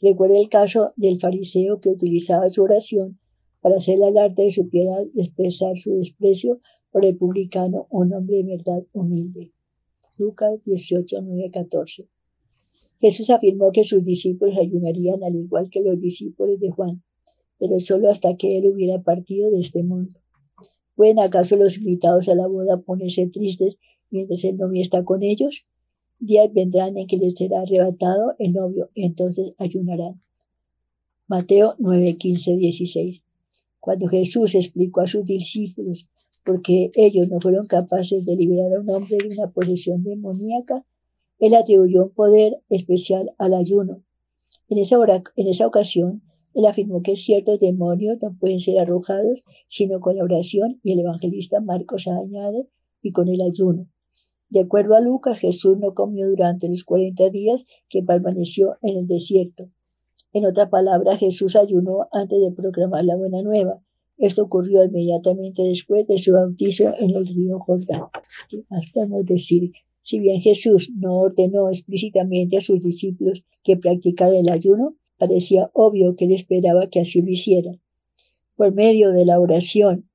A: Recuerda el caso del fariseo que utilizaba su oración para hacer alarde de su piedad y expresar su desprecio por el publicano, un hombre de verdad humilde. Lucas 18, 9, 14. Jesús afirmó que sus discípulos ayunarían al igual que los discípulos de Juan, pero solo hasta que él hubiera partido de este mundo. ¿Pueden acaso los invitados a la boda ponerse tristes mientras el novio está con ellos? Días vendrán en que les será arrebatado el novio, entonces ayunarán. Mateo 9, 15, 16. Cuando Jesús explicó a sus discípulos por qué ellos no fueron capaces de liberar a un hombre de una posesión demoníaca, él atribuyó un poder especial al ayuno. En esa, en esa ocasión, él afirmó que ciertos demonios no pueden ser arrojados sino con la oración y el evangelista Marcos añade y con el ayuno. De acuerdo a Lucas, Jesús no comió durante los 40 días que permaneció en el desierto. En otra palabra, Jesús ayunó antes de proclamar la buena nueva. Esto ocurrió inmediatamente después de su bautizo en el río Jordán. podemos decir? Si bien Jesús no ordenó explícitamente a sus discípulos que practicaran el ayuno, parecía obvio que él esperaba que así lo hicieran. Por medio de la oración,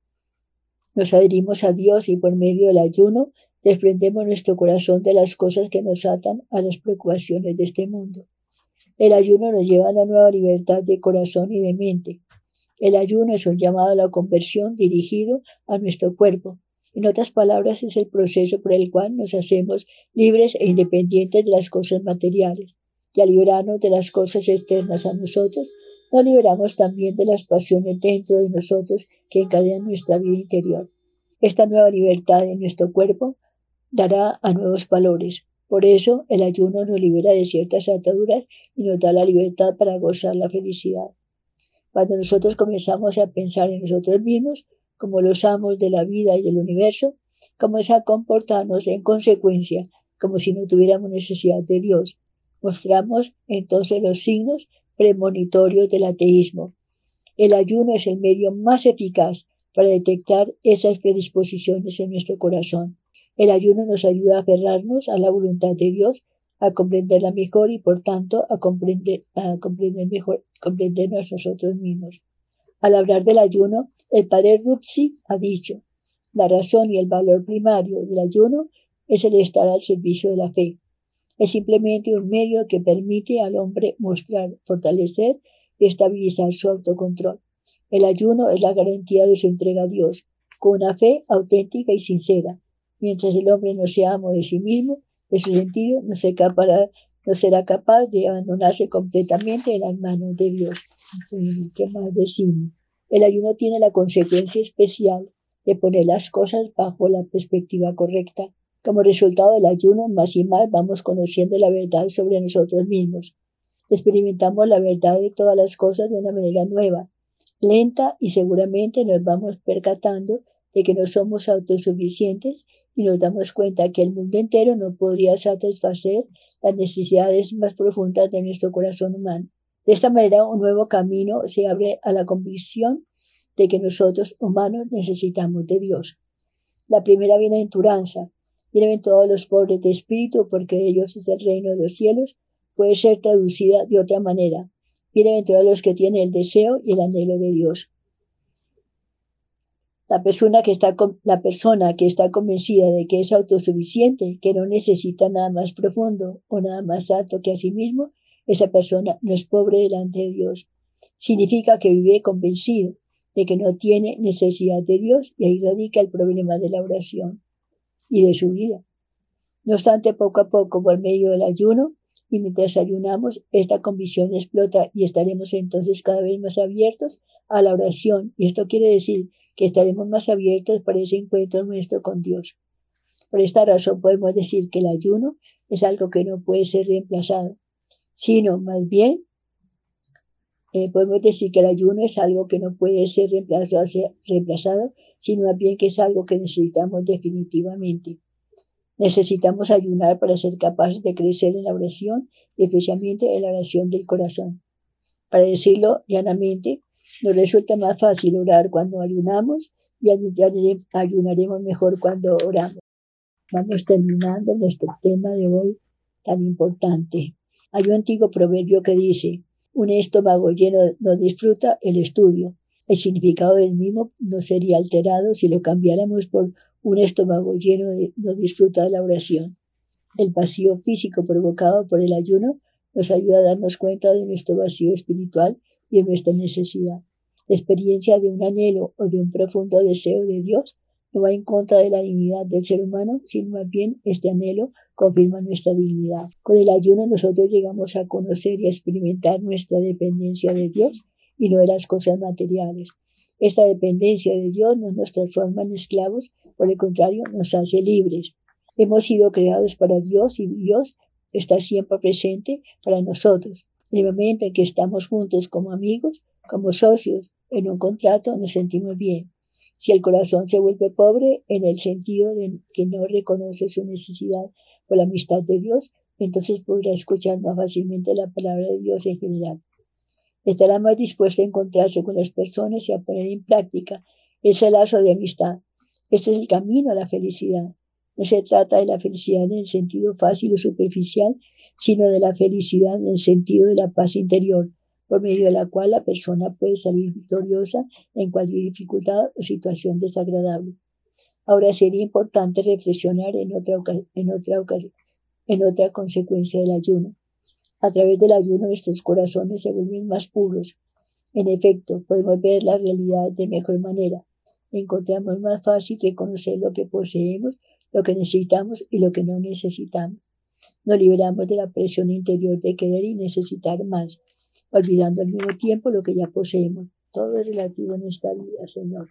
A: nos adherimos a Dios y por medio del ayuno desprendemos nuestro corazón de las cosas que nos atan a las preocupaciones de este mundo. El ayuno nos lleva a la nueva libertad de corazón y de mente. El ayuno es un llamado a la conversión dirigido a nuestro cuerpo. En otras palabras, es el proceso por el cual nos hacemos libres e independientes de las cosas materiales. Y al liberarnos de las cosas externas a nosotros, nos liberamos también de las pasiones dentro de nosotros que encadenan nuestra vida interior. Esta nueva libertad en nuestro cuerpo dará a nuevos valores. Por eso el ayuno nos libera de ciertas ataduras y nos da la libertad para gozar la felicidad. Cuando nosotros comenzamos a pensar en nosotros mismos como los amos de la vida y del universo, comenzamos a comportarnos en consecuencia como si no tuviéramos necesidad de Dios. Mostramos entonces los signos premonitorios del ateísmo. El ayuno es el medio más eficaz para detectar esas predisposiciones en nuestro corazón. El ayuno nos ayuda a aferrarnos a la voluntad de Dios, a comprenderla mejor y por tanto a comprender, a comprender mejor, comprendernos nosotros mismos. Al hablar del ayuno, el padre Rupsi ha dicho, la razón y el valor primario del ayuno es el estar al servicio de la fe. Es simplemente un medio que permite al hombre mostrar, fortalecer y estabilizar su autocontrol. El ayuno es la garantía de su entrega a Dios, con una fe auténtica y sincera. Mientras el hombre no sea amo de sí mismo, de su sentido, no, no será capaz de abandonarse completamente en las manos de Dios. ¿Qué más decimos? El ayuno tiene la consecuencia especial de poner las cosas bajo la perspectiva correcta. Como resultado del ayuno, más y más vamos conociendo la verdad sobre nosotros mismos. Experimentamos la verdad de todas las cosas de una manera nueva, lenta y seguramente nos vamos percatando de que no somos autosuficientes y nos damos cuenta que el mundo entero no podría satisfacer las necesidades más profundas de nuestro corazón humano. De esta manera, un nuevo camino se abre a la convicción de que nosotros humanos necesitamos de Dios. La primera bienaventuranza, todos los pobres de espíritu, porque ellos es el reino de los cielos, puede ser traducida de otra manera. Bienaventurados los que tienen el deseo y el anhelo de Dios. La persona, que está, la persona que está convencida de que es autosuficiente, que no necesita nada más profundo o nada más alto que a sí mismo, esa persona no es pobre delante de Dios. Significa que vive convencido de que no tiene necesidad de Dios y ahí radica el problema de la oración y de su vida. No obstante, poco a poco, por medio del ayuno, y mientras ayunamos, esta convicción explota y estaremos entonces cada vez más abiertos a la oración. Y esto quiere decir que estaremos más abiertos para ese encuentro nuestro con Dios. Por esta razón podemos decir que el ayuno es algo que no puede ser reemplazado, sino más bien eh, podemos decir que el ayuno es algo que no puede ser reemplazado, reemplazado, sino más bien que es algo que necesitamos definitivamente. Necesitamos ayunar para ser capaces de crecer en la oración especialmente en la oración del corazón. Para decirlo llanamente, nos resulta más fácil orar cuando ayunamos y ayunaremos mejor cuando oramos. Vamos terminando nuestro tema de hoy tan importante. Hay un antiguo proverbio que dice, un estómago lleno no disfruta el estudio. El significado del mismo no sería alterado si lo cambiáramos por un estómago lleno no disfruta la oración. El vacío físico provocado por el ayuno nos ayuda a darnos cuenta de nuestro vacío espiritual y de nuestra necesidad. La experiencia de un anhelo o de un profundo deseo de Dios no va en contra de la dignidad del ser humano, sino más bien este anhelo confirma nuestra dignidad. Con el ayuno nosotros llegamos a conocer y a experimentar nuestra dependencia de Dios y no de las cosas materiales. Esta dependencia de Dios no nos transforma en esclavos, por el contrario, nos hace libres. Hemos sido creados para Dios y Dios está siempre presente para nosotros. En el momento en que estamos juntos como amigos, como socios, en un contrato, nos sentimos bien. Si el corazón se vuelve pobre en el sentido de que no reconoce su necesidad por la amistad de Dios, entonces podrá escuchar más fácilmente la palabra de Dios en general estará más dispuesto a encontrarse con las personas y a poner en práctica ese lazo de amistad. Este es el camino a la felicidad. No se trata de la felicidad en el sentido fácil o superficial, sino de la felicidad en el sentido de la paz interior, por medio de la cual la persona puede salir victoriosa en cualquier dificultad o situación desagradable. Ahora sería importante reflexionar en otra, en otra, en otra consecuencia del ayuno. A través del ayuno nuestros corazones se vuelven más puros. En efecto, podemos ver la realidad de mejor manera. Encontramos más fácil reconocer lo que poseemos, lo que necesitamos y lo que no necesitamos. Nos liberamos de la presión interior de querer y necesitar más, olvidando al mismo tiempo lo que ya poseemos. Todo es relativo en esta vida, Señor.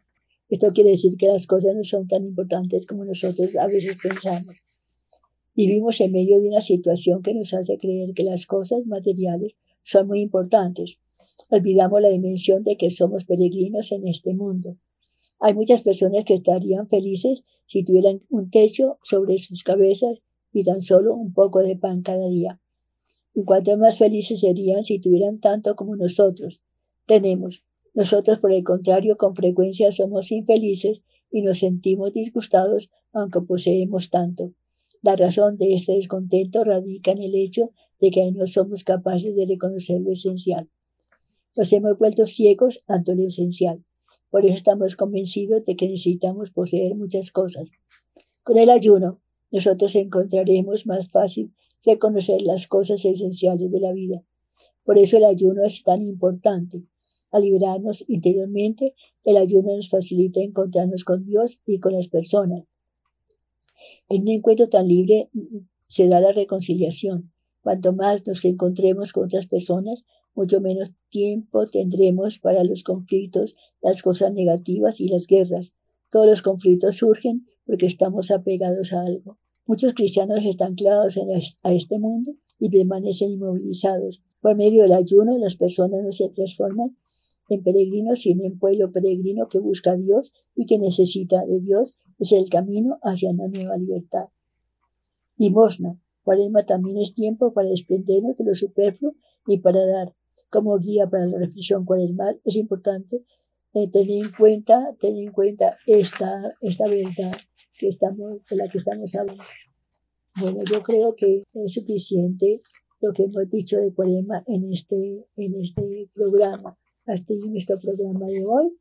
A: Esto quiere decir que las cosas no son tan importantes como nosotros a veces pensamos. Vivimos en medio de una situación que nos hace creer que las cosas materiales son muy importantes. Olvidamos la dimensión de que somos peregrinos en este mundo. Hay muchas personas que estarían felices si tuvieran un techo sobre sus cabezas y tan solo un poco de pan cada día. Y cuanto más felices serían si tuvieran tanto como nosotros tenemos. Nosotros, por el contrario, con frecuencia somos infelices y nos sentimos disgustados aunque poseemos tanto. La razón de este descontento radica en el hecho de que no somos capaces de reconocer lo esencial. Nos hemos vuelto ciegos ante lo esencial. Por eso estamos convencidos de que necesitamos poseer muchas cosas. Con el ayuno, nosotros encontraremos más fácil reconocer las cosas esenciales de la vida. Por eso el ayuno es tan importante. Al liberarnos interiormente, el ayuno nos facilita encontrarnos con Dios y con las personas. En un encuentro tan libre se da la reconciliación. Cuanto más nos encontremos con otras personas, mucho menos tiempo tendremos para los conflictos, las cosas negativas y las guerras. Todos los conflictos surgen porque estamos apegados a algo. Muchos cristianos están clavados a este mundo y permanecen inmovilizados. Por medio del ayuno, las personas no se transforman en peregrinos, sino en pueblo peregrino que busca a Dios y que necesita de Dios. Es el camino hacia una nueva libertad. Limosna. Cuaresma también es tiempo para desprendernos de lo superfluo y para dar. Como guía para la reflexión cuaresmal es importante eh, tener en cuenta, tener en cuenta esta, esta verdad que estamos, de la que estamos hablando. Bueno, yo creo que es suficiente lo que hemos dicho de Cuaresma en este, en este programa. Hasta en nuestro programa de hoy.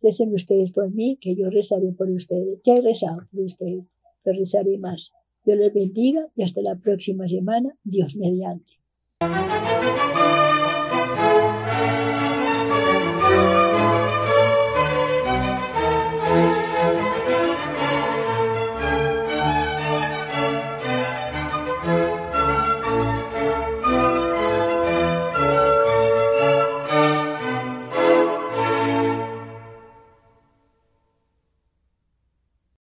A: Recen ustedes por mí, que yo rezaré por ustedes. Ya he rezado por ustedes, pero rezaré más. Dios les bendiga y hasta la próxima semana, Dios mediante.